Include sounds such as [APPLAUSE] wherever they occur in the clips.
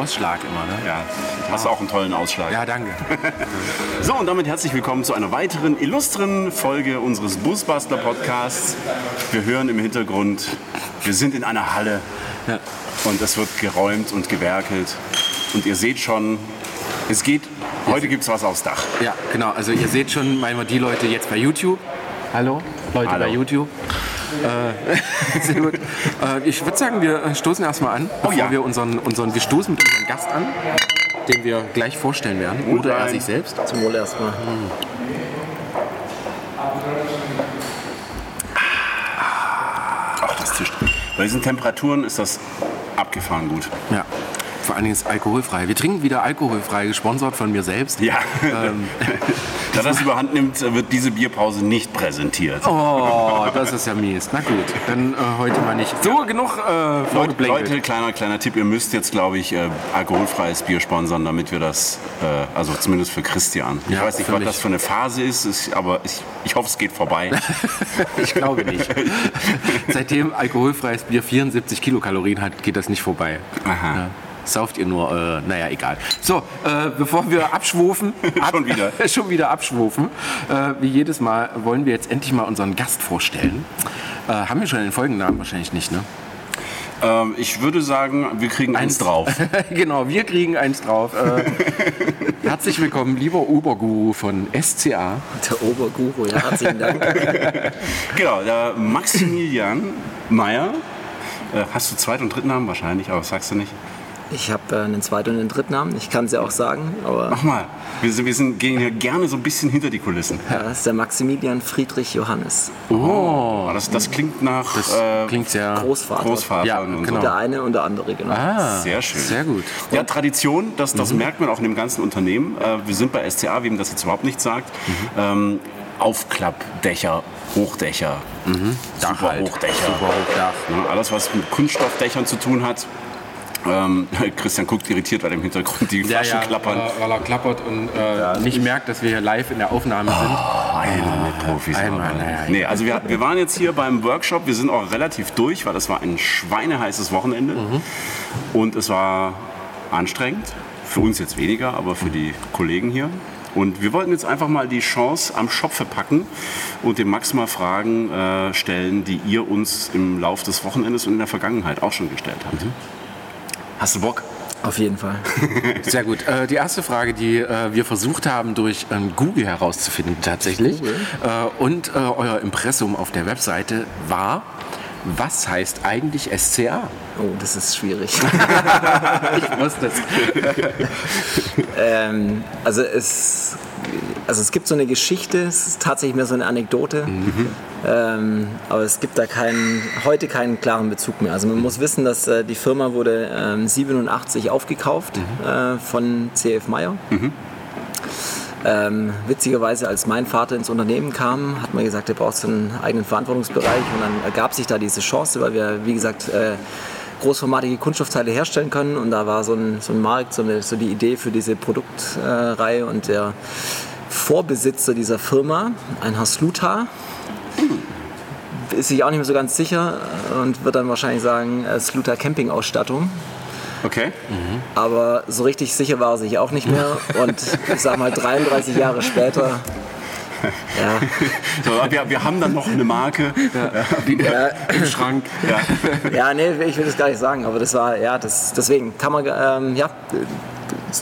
Ausschlag immer, ne? Ja, hast du auch einen tollen Ausschlag. Ja, danke. [LAUGHS] So, und damit herzlich willkommen zu einer weiteren illustren Folge unseres Busbastler Podcasts. Wir hören im Hintergrund, wir sind in einer Halle Ja. und es wird geräumt und gewerkelt. Und ihr seht schon, es geht, heute gibt es was aufs Dach. Ja, genau. Also ihr seht schon manchmal die Leute jetzt bei YouTube. Hallo, Leute Hallo. bei YouTube. Äh, [LAUGHS] sehr gut. Äh, ich würde sagen, wir stoßen erstmal an, bevor ja. wir unseren, unseren, wir stoßen mit unserem Gast an, den wir gleich vorstellen werden. Und Oder er sich selbst. Zum Wohl erstmal. Ach, das tischt. Bei diesen Temperaturen ist das abgefahren gut. Ja. Vor allen Dingen ist alkoholfrei. Wir trinken wieder alkoholfrei, gesponsert von mir selbst. Ja. Ähm, [LAUGHS] da das überhand nimmt, wird diese Bierpause nicht präsentiert. Oh, das ist ja mies. Na gut, dann äh, heute mal nicht. So, genug äh, Leute. Leute, kleiner, kleiner Tipp, ihr müsst jetzt, glaube ich, äh, alkoholfreies Bier sponsern, damit wir das, äh, also zumindest für Christian. Ich Ja, weiß nicht, was mich. das für eine Phase ist, ist aber ich, ich hoffe, es geht vorbei. [LAUGHS] Ich glaube nicht. [LAUGHS] Seitdem alkoholfreies Bier 74 Kilokalorien hat, geht das nicht vorbei. Aha. Ja. Sauft ihr nur, äh, naja, egal. So, äh, bevor wir [LAUGHS] abschwufen, ab, Schon wieder. [LAUGHS] schon wieder abschwufen, äh, wie jedes Mal wollen wir jetzt endlich mal unseren Gast vorstellen. Äh, haben wir schon den Folgennamen? Wahrscheinlich nicht, ne? ähm, ich würde sagen, wir kriegen eins drauf. [LAUGHS] genau, wir kriegen eins drauf. Äh, herzlich willkommen, lieber Uber-Guru von SCA. Der Oberguru, ja, herzlichen Dank. genau, der Maximilian Meyer. Äh, hast du Zweit- und Drittnamen wahrscheinlich, aber das sagst du nicht. Ich habe äh, einen zweiten und einen dritten Namen. Ich kann es ja auch sagen, aber Mach mal, wir, sind, wir sind, gehen hier gerne so ein bisschen hinter die Kulissen. ja, das ist der Maximilian Friedrich Johannes. Oh, das, das klingt nach Das äh, klingt sehr... Großvater. Großvatern Ja, und genau. so. Der eine und der andere, genau. Ah, Sehr schön. Sehr gut. Ja, Tradition, das, das merkt man auch in dem ganzen Unternehmen. Äh, wir sind bei SCA, wem das jetzt überhaupt nichts sagt. Ähm, Aufklappdächer, Hochdächer, Dach super halt. Hochdächer. Super Hochdach. Ne, alles, was mit Kunststoffdächern zu tun hat. Ähm, [LAUGHS] Christian guckt irritiert, weil im Hintergrund die Flaschen klappern. Weil, er, weil er klappert und äh, nicht merkt, dass wir hier live in der Aufnahme Einmal mit Profis einmal, naja, nee, also wir, wir waren jetzt hier beim Workshop, wir sind auch relativ durch, weil das war ein schweineheißes Wochenende. Und es war anstrengend, für uns jetzt weniger, aber für die Kollegen hier. Und wir wollten jetzt einfach mal die Chance am Schopfe packen und dem Max mal Fragen äh, stellen, die ihr uns im Laufe des Wochenendes und in der Vergangenheit auch schon gestellt habt. Hast du Bock? Auf jeden Fall. [LAUGHS] Sehr gut. Äh, die erste Frage, die äh, wir versucht haben, durch ähm, Google herauszufinden tatsächlich äh, und äh, euer Impressum auf der Webseite war, was heißt eigentlich SCA? Oh, das ist schwierig. [LAUGHS] Ich wusste es. [LAUGHS] ähm, also, es, also es gibt so eine Geschichte, es ist tatsächlich mehr so eine Anekdote. Ähm, aber es gibt da keinen, heute keinen klaren Bezug mehr. Also man muss wissen, dass äh, die Firma wurde ähm, 87 aufgekauft äh, von CF Meyer. Ähm, witzigerweise, als mein Vater ins Unternehmen kam, hat man gesagt, er braucht so einen eigenen Verantwortungsbereich und dann ergab sich da diese Chance, weil wir, wie gesagt, äh, großformatige Kunststoffteile herstellen können und da war so ein, so ein Markt, so, eine, so die Idee für diese Produktreihe und der Vorbesitzer dieser Firma, ein Herr Sluta, ist sich auch nicht mehr so ganz sicher und wird dann wahrscheinlich sagen, äh, Sluta Campingausstattung. Okay. Aber so richtig sicher war er sich auch nicht mehr. [LAUGHS] Und ich sag mal, 33 Jahre später, ja, [LAUGHS] So, wir, wir haben dann noch eine Marke. ja, Im Schrank. ja, nee, ich will das gar nicht sagen, aber das war, ja, das, deswegen kann man, ähm, ja,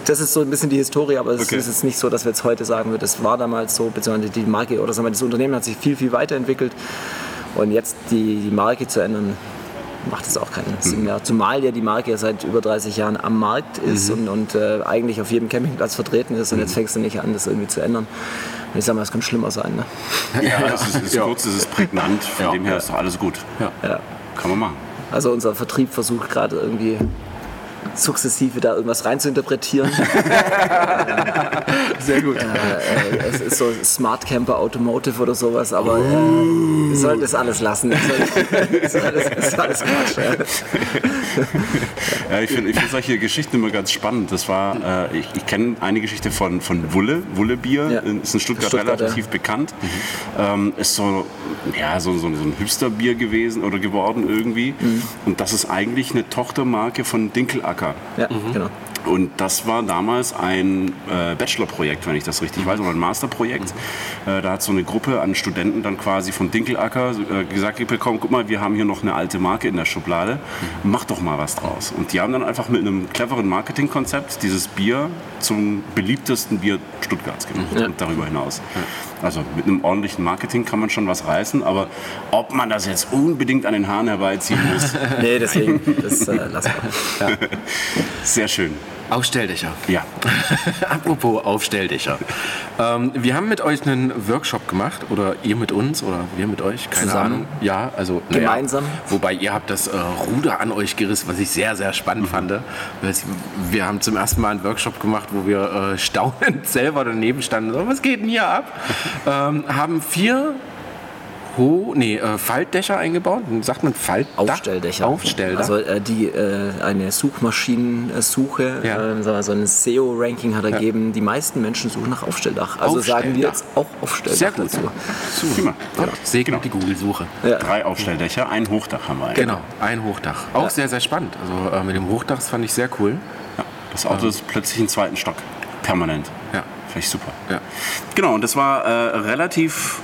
das ist so ein bisschen die Historie, aber es Okay. ist jetzt nicht so, dass wir jetzt heute sagen würden, das war damals so, beziehungsweise die Marke oder sagen wir, das Unternehmen hat sich viel, viel weiterentwickelt und jetzt die, die Marke zu ändern, macht es auch keinen Sinn Mhm. mehr. Zumal ja die Marke ja seit über 30 Jahren am Markt ist Mhm. und, und äh, eigentlich auf jedem Campingplatz vertreten ist und jetzt fängst du nicht an, das irgendwie zu ändern. Und ich sag mal, es kann schlimmer sein. Ne? Ja, es ist, es ist Ja. kurz, es ist prägnant, von Ja. dem her ist doch alles gut. Ja. Ja. Kann man machen. Also unser Vertrieb versucht gerade irgendwie sukzessive da irgendwas reinzuinterpretieren. [LAUGHS] Sehr gut. äh, äh, es ist so Smart Camper Automotive oder sowas, aber äh, wir sollten das alles lassen. Das soll- das ist alles, das ist alles Quatsch. Ja. [LAUGHS] Ja, ich finde ich find solche Geschichten immer ganz spannend. Das war, äh, ich, ich kenne eine Geschichte von, von Wulle, Wulle-Bier, Ja. ist in Stuttgart, Stuttgart, relativ ja. bekannt. Ähm, ist so, ja, so, so, so ein Hipster-Bier gewesen oder geworden irgendwie. Mhm. Und das ist eigentlich eine Tochtermarke von Dinkelacker. Ja, genau. Und das war damals ein äh, Bachelorprojekt, wenn ich das richtig weiß, oder ein Masterprojekt. Äh, da hat so eine Gruppe an Studenten dann quasi von Dinkelacker äh, gesagt bekommen, guck mal, wir haben hier noch eine alte Marke in der Schublade, mach doch mal was draus. Und die haben dann einfach mit einem cleveren Marketingkonzept dieses Bier zum beliebtesten Bier Stuttgarts gemacht Ja. und darüber hinaus. Also mit einem ordentlichen Marketing kann man schon was reißen, aber ob man das jetzt unbedingt an den Haaren herbeiziehen muss, [LAUGHS] Nee, deswegen, das äh, lassen wir. [LAUGHS] sehr schön. Aufstelldächer. Ja, [LAUGHS] Apropos Aufstelldächer. Ähm, wir haben mit euch einen Workshop gemacht oder ihr mit uns oder wir mit euch, keine Zusammen. Ahnung. Ja, also naja, Gemeinsam. Wobei ihr habt das äh, Ruder an euch gerissen, was ich sehr, sehr spannend fand. Das- Wir haben zum ersten Mal einen Workshop gemacht, wo wir äh, staunend [LAUGHS] selber daneben standen. So, was geht denn hier ab? [LAUGHS] ähm, haben vier Ho nee, äh, Faltdächer eingebaut. Sagt man Faltdach? Aufstelldächer. Aufstelldach. Also äh, die äh, eine Suchmaschinensuche, Ja. äh, so ein SEO-Ranking hat ergeben, die meisten Menschen suchen nach Aufstelldach. Also sagen wir Aufstelldach. jetzt auch Aufstelldach Sehr gut. dazu. prima. ja, segnet die Google-Suche. Ja. Drei Aufstelldächer, ein Hochdach haben wir eigentlich. Genau, ein Hochdach. Auch sehr, sehr spannend. Also äh, mit dem Hochdach das fand ich sehr cool. Ja, das Auto ist plötzlich im zweiten Stock. Permanent. Ja. Finde ich super. Ja. Genau, und das war äh, relativ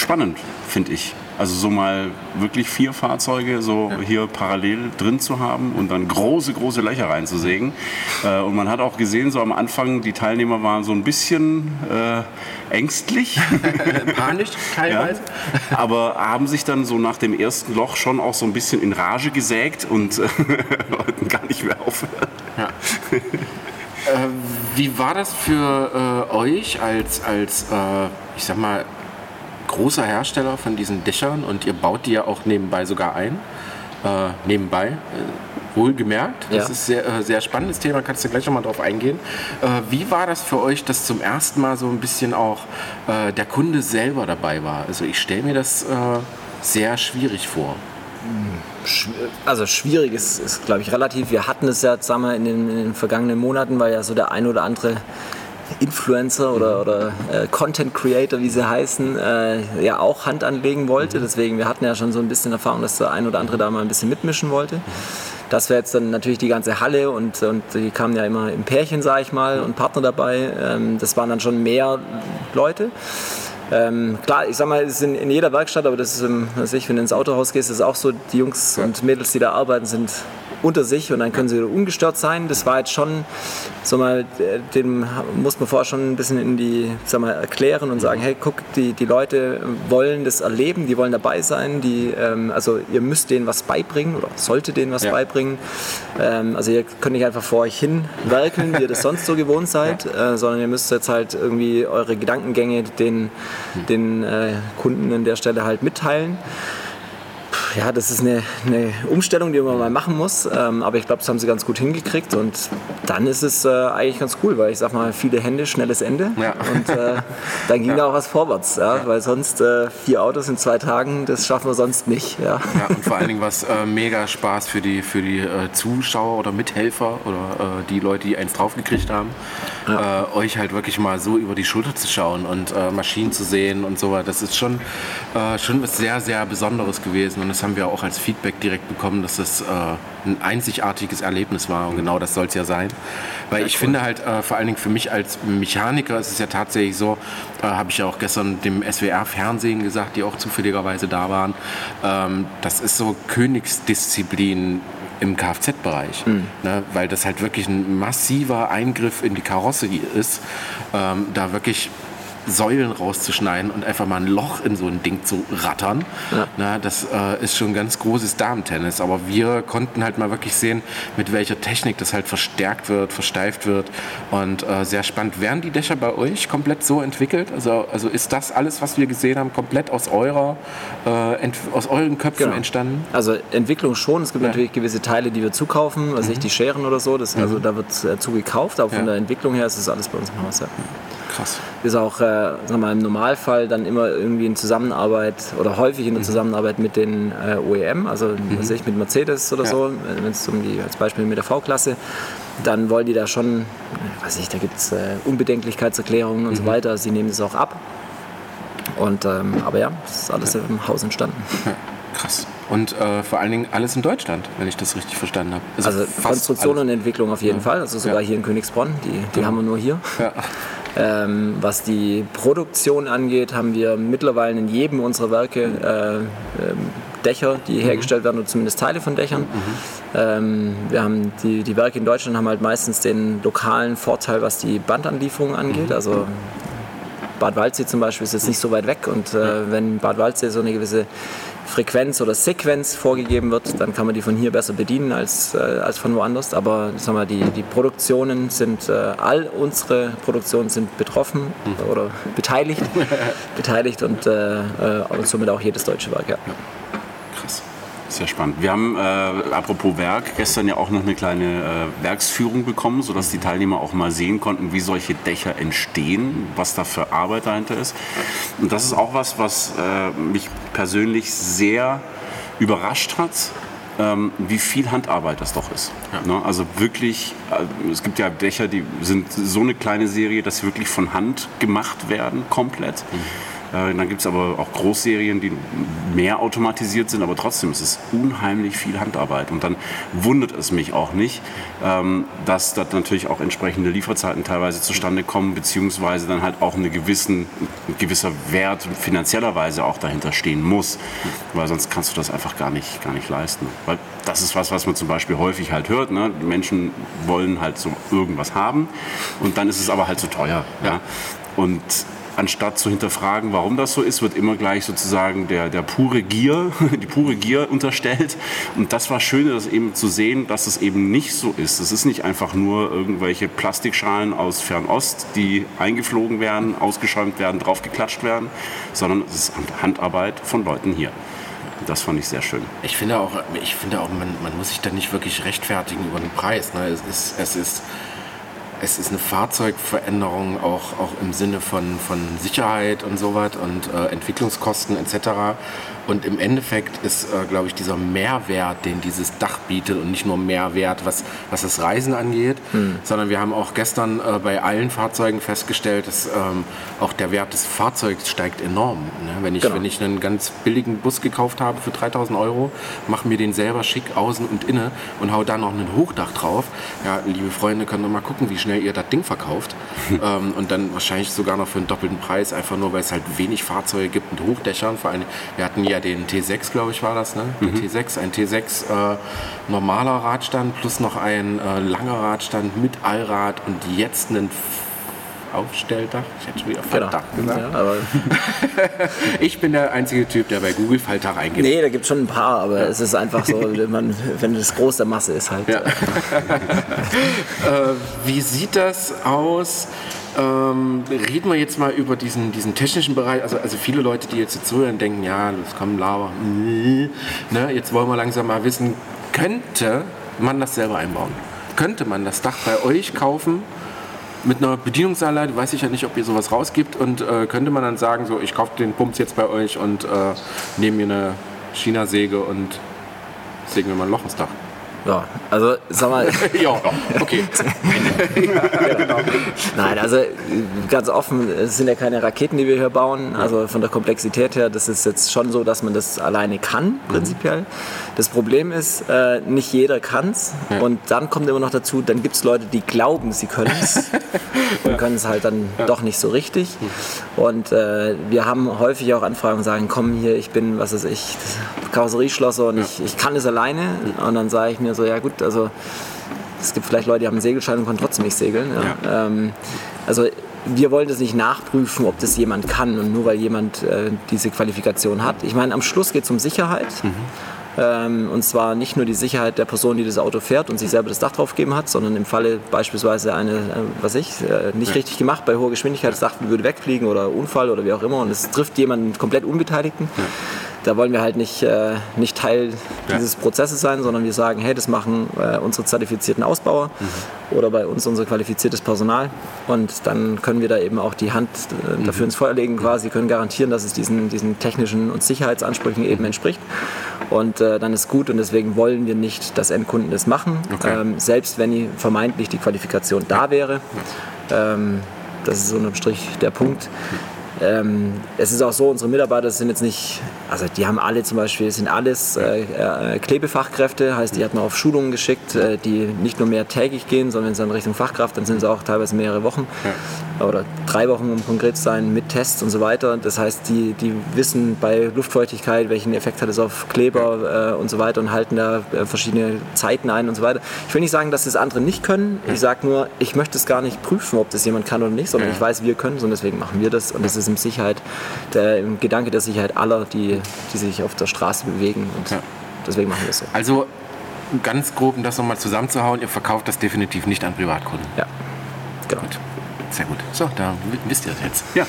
spannend, finde ich. Also so mal wirklich vier Fahrzeuge so hier parallel drin zu haben und dann große, große Löcher reinzusägen. Äh, und man hat auch gesehen, so am Anfang, die Teilnehmer waren so ein bisschen äh, ängstlich. [LAUGHS] Panisch Ja, teilweise. aber haben sich dann so nach dem ersten Loch schon auch so ein bisschen in Rage gesägt und äh, [LAUGHS] wollten gar nicht mehr aufhören. Ja. äh, wie war das für äh, euch als, als äh, ich sag mal, großer Hersteller von diesen Dächern und ihr baut die ja auch nebenbei sogar ein? Äh, nebenbei, äh, wohlgemerkt. Das Ja. ist sehr, äh, sehr spannendes Thema, kannst du gleich noch mal drauf eingehen. Äh, wie war das für euch, dass zum ersten Mal so ein bisschen auch äh, der Kunde selber dabei war? Also ich stelle mir das äh, sehr schwierig vor. Also schwierig ist, ist glaube ich, relativ. Wir hatten es ja wir, in, den, in den vergangenen Monaten, weil ja so der ein oder andere Influencer oder, oder äh, Content Creator, wie sie heißen, äh, ja auch Hand anlegen wollte. Deswegen, wir hatten ja schon so ein bisschen Erfahrung, dass der ein oder andere da mal ein bisschen mitmischen wollte. Das wäre jetzt dann natürlich die ganze Halle und, und die kamen ja immer im Pärchen, sage ich mal, und Partner dabei. Ähm, das waren dann schon mehr Leute. Ähm, klar, ich sag mal, es ist in, in jeder Werkstatt, aber das ist, im, was ich, wenn du ins Autohaus gehst, ist es auch so, die Jungs und Mädels, die da arbeiten, sind unter sich und dann können sie ungestört sein. Das war jetzt schon, sag mal, äh, dem muss man vorher schon ein bisschen in die, sag mal, erklären und sagen, hey, guck, die, die Leute wollen das erleben, die wollen dabei sein, die, ähm, also ihr müsst denen was beibringen oder sollte denen was Ja. beibringen. Ähm, also ihr könnt nicht einfach vor euch hin werkeln, wie ihr das sonst so gewohnt [LAUGHS] seid, äh, sondern ihr müsst jetzt halt irgendwie eure Gedankengänge den, den äh, Kunden an der Stelle halt mitteilen. Ja, das ist eine, eine Umstellung, die man mal machen muss, ähm, aber ich glaube, das haben sie ganz gut hingekriegt und dann ist es äh, eigentlich ganz cool, weil ich sag mal, viele Hände, schnelles Ende Ja. und äh, dann ging [LAUGHS] da auch was vorwärts, ja, weil sonst äh, vier Autos in zwei Tagen, das schaffen wir sonst nicht. Ja. Ja, und vor allen Dingen was äh, mega Spaß für die, für die äh, Zuschauer oder Mithelfer oder äh, die Leute, die eins draufgekriegt haben, euch halt wirklich mal so über die Schulter zu schauen und Maschinen zu sehen und so weiter. Das ist schon, schon was sehr, sehr Besonderes gewesen und das haben wir auch als Feedback direkt bekommen, dass das äh, ein einzigartiges Erlebnis war und genau das soll es ja sein. Weil ich finde halt, äh, vor allen Dingen für mich als Mechaniker ist es ja tatsächlich so, äh, habe ich ja auch gestern dem SWR-Fernsehen gesagt, die auch zufälligerweise da waren, ähm, das ist so Königsdisziplin im Kfz-Bereich, ne? weil das halt wirklich ein massiver Eingriff in die Karosserie ist, ähm, da wirklich Säulen rauszuschneiden und einfach mal ein Loch in so ein Ding zu rattern. Na, das äh, ist schon ganz großes Damentennis. Aber wir konnten halt mal wirklich sehen, mit welcher Technik das halt verstärkt wird, versteift wird. Und äh, sehr spannend. Werden die Dächer bei euch komplett so entwickelt? Also, also ist das alles, was wir gesehen haben, komplett aus, eurer, äh, aus euren Köpfen Genau. entstanden? Also Entwicklung schon. Es gibt Ja. Mhm. natürlich gewisse Teile, die wir zukaufen, was ich die Scheren oder so. Das, Also da wird äh, zugekauft, aber von Ja. der Entwicklung her ist das alles bei uns im Haus. Ja. Krass. Ist auch äh, wir mal, im Normalfall dann immer irgendwie in Zusammenarbeit oder häufig Mhm. in der Zusammenarbeit mit den äh, OEM, also was weiß ich, mit Mercedes oder Ja. so, wenn es um die als Beispiel mit der V-Klasse, dann wollen die da schon, äh, weiß ich, da gibt es äh, Unbedenklichkeitserklärungen Mhm. und so weiter. Sie nehmen das auch ab. Und, ähm, aber ja, das ist alles im Haus entstanden. Ja, krass. Und äh, vor allen Dingen alles in Deutschland, wenn ich das richtig verstanden habe. Also, Konstruktion alles. und Entwicklung auf jeden ja. Fall. Also sogar ja. hier in Königsbronn, die, die ja. haben wir nur hier. Ähm, was die Produktion angeht, haben wir mittlerweile in jedem unserer Werke äh, ähm, Dächer, die mhm. hergestellt werden, oder zumindest Teile von Dächern. Mhm. Ähm, wir haben die, die Werke in Deutschland haben halt meistens den lokalen Vorteil, was die Bandanlieferung angeht. Mhm. Also Bad Waldsee zum Beispiel ist jetzt nicht so weit weg und äh, wenn Bad Waldsee so eine gewisse Frequenz oder Sequenz vorgegeben wird, dann kann man die von hier besser bedienen als, äh, als von woanders. Aber sagen wir, die, die Produktionen sind, äh, all unsere Produktionen sind betroffen oder beteiligt, [LAUGHS] beteiligt und, äh, äh, und somit auch jedes deutsche Werk. Ja. Sehr spannend. Wir haben, äh, apropos Werk, gestern ja auch noch eine kleine äh, Werksführung bekommen, sodass die Teilnehmer auch mal sehen konnten, wie solche Dächer entstehen, was da für Arbeit dahinter ist. Und das ist auch was, was äh, mich persönlich sehr überrascht hat, ähm, wie viel Handarbeit das doch ist. Ja. Ne? Also wirklich, äh, es gibt ja Dächer, die sind so eine kleine Serie, dass sie wirklich von Hand gemacht werden, komplett. Mhm. Äh, dann gibt es aber auch Großserien, die mehr automatisiert sind, aber trotzdem ist es unheimlich viel Handarbeit. Und dann wundert es mich auch nicht, ähm, dass dort natürlich auch entsprechende Lieferzeiten teilweise zustande kommen, beziehungsweise dann halt auch eine gewissen, ein gewisser Wert finanziellerweise auch dahinter stehen muss, weil sonst kannst du das einfach gar nicht, gar nicht leisten. Weil das ist was, was man zum Beispiel häufig halt hört. Ne? Die Menschen wollen halt so irgendwas haben und dann ist es aber halt zu so teuer. Ja? Und anstatt zu hinterfragen, warum das so ist, wird immer gleich sozusagen der, der pure Gier, [LAUGHS] die pure Gier unterstellt. Und das war schön, das eben zu sehen, dass es eben nicht so ist. Es ist nicht einfach nur irgendwelche Plastikschalen aus Fernost, die eingeflogen werden, ausgeschäumt werden, draufgeklatscht werden, sondern es ist Handarbeit von Leuten hier. Das fand ich sehr schön. Ich finde auch, ich finde auch man, man muss sich da nicht wirklich rechtfertigen über den Preis. Ne? Es ist, es ist es ist eine Fahrzeugveränderung auch, auch im Sinne von, von Sicherheit und so was und äh, Entwicklungskosten etc. Und im Endeffekt ist, äh, glaube ich, dieser Mehrwert, den dieses Dach bietet und nicht nur Mehrwert, was, was das Reisen angeht, mhm. sondern wir haben auch gestern äh, bei allen Fahrzeugen festgestellt, dass ähm, auch der Wert des Fahrzeugs steigt enorm. Ne? Wenn, ich, genau. wenn ich einen ganz billigen Bus gekauft habe für 3000 Euro, mache mir den selber schick außen und inne und hau da noch ein Hochdach drauf. Ja, liebe Freunde, könnt ihr mal gucken, wie schnell ihr das Ding verkauft. [LAUGHS] ähm, und dann wahrscheinlich sogar noch für einen doppelten Preis, einfach nur, weil es halt wenig Fahrzeuge gibt mit Hochdächern. Vor allem, wir hatten ja den T6, glaube ich, war das, ne? Mhm. T6, ein T6 äh, normaler Radstand plus noch ein äh, langer Radstand mit Allrad und jetzt einen Aufstelldach. Ich hätte schon wieder. Faltdach genau. gesagt. Ja, [LAUGHS] ich bin der einzige Typ, der bei Google Faltdach eingibt. Nee, da gibt es schon ein paar, aber ja. es ist einfach so, [LAUGHS] wenn, man, wenn das groß der Masse ist halt. Ja. [LAUGHS] äh, wie sieht das aus? Ähm, reden wir jetzt mal über diesen, diesen technischen Bereich. Also, also viele Leute, die jetzt zuhören, denken, ja, das kommt Lava. Ne? Jetzt wollen wir langsam mal wissen, könnte man das selber einbauen? Könnte man das Dach bei euch kaufen mit einer Bedienungsanleitung? Weiß ich ja nicht, ob ihr sowas rausgibt. Und äh, könnte man dann sagen, so, ich kaufe den Pumps jetzt bei euch und äh, nehme mir eine China-Säge und sägen wir mal ein Loch ins Dach? Ja, also sag mal. [LAUGHS] ja, okay. ja, genau. [LAUGHS] Nein, also ganz offen, es sind ja keine Raketen, die wir hier bauen. Also von der Komplexität her, das ist jetzt schon so, dass man das alleine kann, prinzipiell. Das Problem ist, äh, nicht jeder kann es. Ja. Und dann kommt immer noch dazu, dann gibt es Leute, die glauben, sie können es [LAUGHS] und können es halt dann ja. doch nicht so richtig. Und äh, wir haben häufig auch Anfragen und sagen, komm hier, ich bin, was weiß ich, Karosserieschlosser und ich, ich kann es alleine. Und dann sage ich mir so, ja gut, also es gibt vielleicht Leute, die haben einen Segelschein und können trotzdem nicht segeln. Ähm, also wir wollen das nicht nachprüfen, ob das jemand kann und nur weil jemand äh, diese Qualifikation hat. Ich meine, am Schluss geht es um Sicherheit. Mhm. Ähm, und zwar nicht nur die Sicherheit der Person, die das Auto fährt und sich selber das Dach draufgegeben hat, sondern im Falle beispielsweise eine, äh, was ich, äh, nicht richtig gemacht, bei hoher Geschwindigkeit, das Dach würde wegfliegen oder Unfall oder wie auch immer und es trifft jemanden komplett Unbeteiligten. Ja da wollen wir halt nicht, äh, nicht Teil ja. dieses Prozesses sein, sondern wir sagen, hey, das machen äh, unsere zertifizierten Ausbauer mhm. oder bei uns unser qualifiziertes Personal und dann können wir da eben auch die Hand äh, dafür mhm. ins Feuer legen quasi, können garantieren, dass es diesen, diesen technischen und Sicherheitsansprüchen eben mhm. entspricht und äh, dann ist gut und deswegen wollen wir nicht, dass Endkunden das machen, okay. ähm, selbst wenn die vermeintlich die Qualifikation da wäre. Ähm, das ist unterm Strich der Punkt. Ähm, es ist auch so, unsere Mitarbeiter sind jetzt nicht, also die haben alle zum Beispiel, sind alles äh, äh, Klebefachkräfte, heißt, die hat man auf Schulungen geschickt, äh, die nicht nur mehr tägig gehen, sondern wenn sie in Richtung Fachkraft, dann sind sie auch teilweise mehrere Wochen ja. oder drei Wochen, um konkret zu sein, mit Tests und so weiter. Das heißt, die, die wissen bei Luftfeuchtigkeit, welchen Effekt hat es auf Kleber äh, und so weiter und halten da äh, verschiedene Zeiten ein und so weiter. Ich will nicht sagen, dass das andere nicht können. Ich sage nur, ich möchte es gar nicht prüfen, ob das jemand kann oder nicht, sondern ja. ich weiß, wir können es und deswegen machen wir das. Und das ist im Sicherheit, der im Gedanke der Sicherheit aller, die, die sich auf der Straße bewegen. Und ja. deswegen machen wir es so. Also ganz grob, um das nochmal zusammenzuhauen, ihr verkauft das definitiv nicht an Privatkunden. Ja. Genau. Gut. Sehr gut. So, da wisst ihr das jetzt. Ja,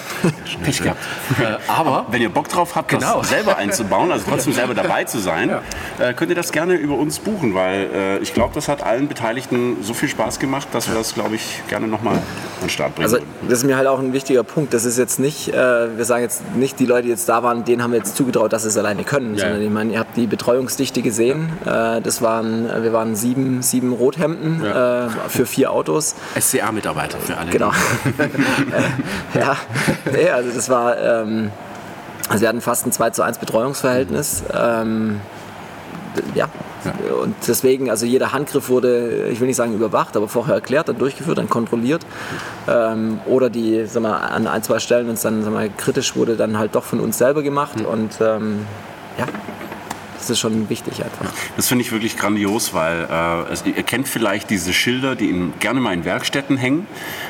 Pech gehabt. Äh, aber wenn ihr Bock drauf habt, genau. das selber einzubauen, also trotzdem [LAUGHS] selber dabei zu sein, ja. äh, könnt ihr das gerne über uns buchen, weil äh, ich glaube, das hat allen Beteiligten so viel Spaß gemacht, dass wir das, glaube ich, gerne nochmal an den Start bringen Also das ist mir halt auch ein wichtiger Punkt. Das ist jetzt nicht, äh, wir sagen jetzt nicht, die Leute, die jetzt da waren, denen haben wir jetzt zugetraut, dass sie es alleine können, ja. sondern ich meine, ihr habt die Betreuungsdichte gesehen. Ja. Äh, das waren, wir waren sieben, sieben Rothemden äh, für vier Autos. SCA-Mitarbeiter für alle. Genau. Ja, nee, also das war, ähm, also wir hatten fast ein 2 zu 1 Betreuungsverhältnis. Ähm, ja. ja. Und deswegen, also jeder Handgriff wurde, ich will nicht sagen überwacht, aber vorher erklärt, dann durchgeführt, dann kontrolliert. Ähm, oder die, sag mal, an ein, zwei Stellen, wenn es dann sag mal, kritisch wurde, dann halt doch von uns selber gemacht. Mhm. Und ähm, ja, das ist schon wichtig einfach. Das finde ich wirklich grandios, weil äh, es, ihr kennt vielleicht diese Schilder, die in, gerne mal in Werkstätten hängen,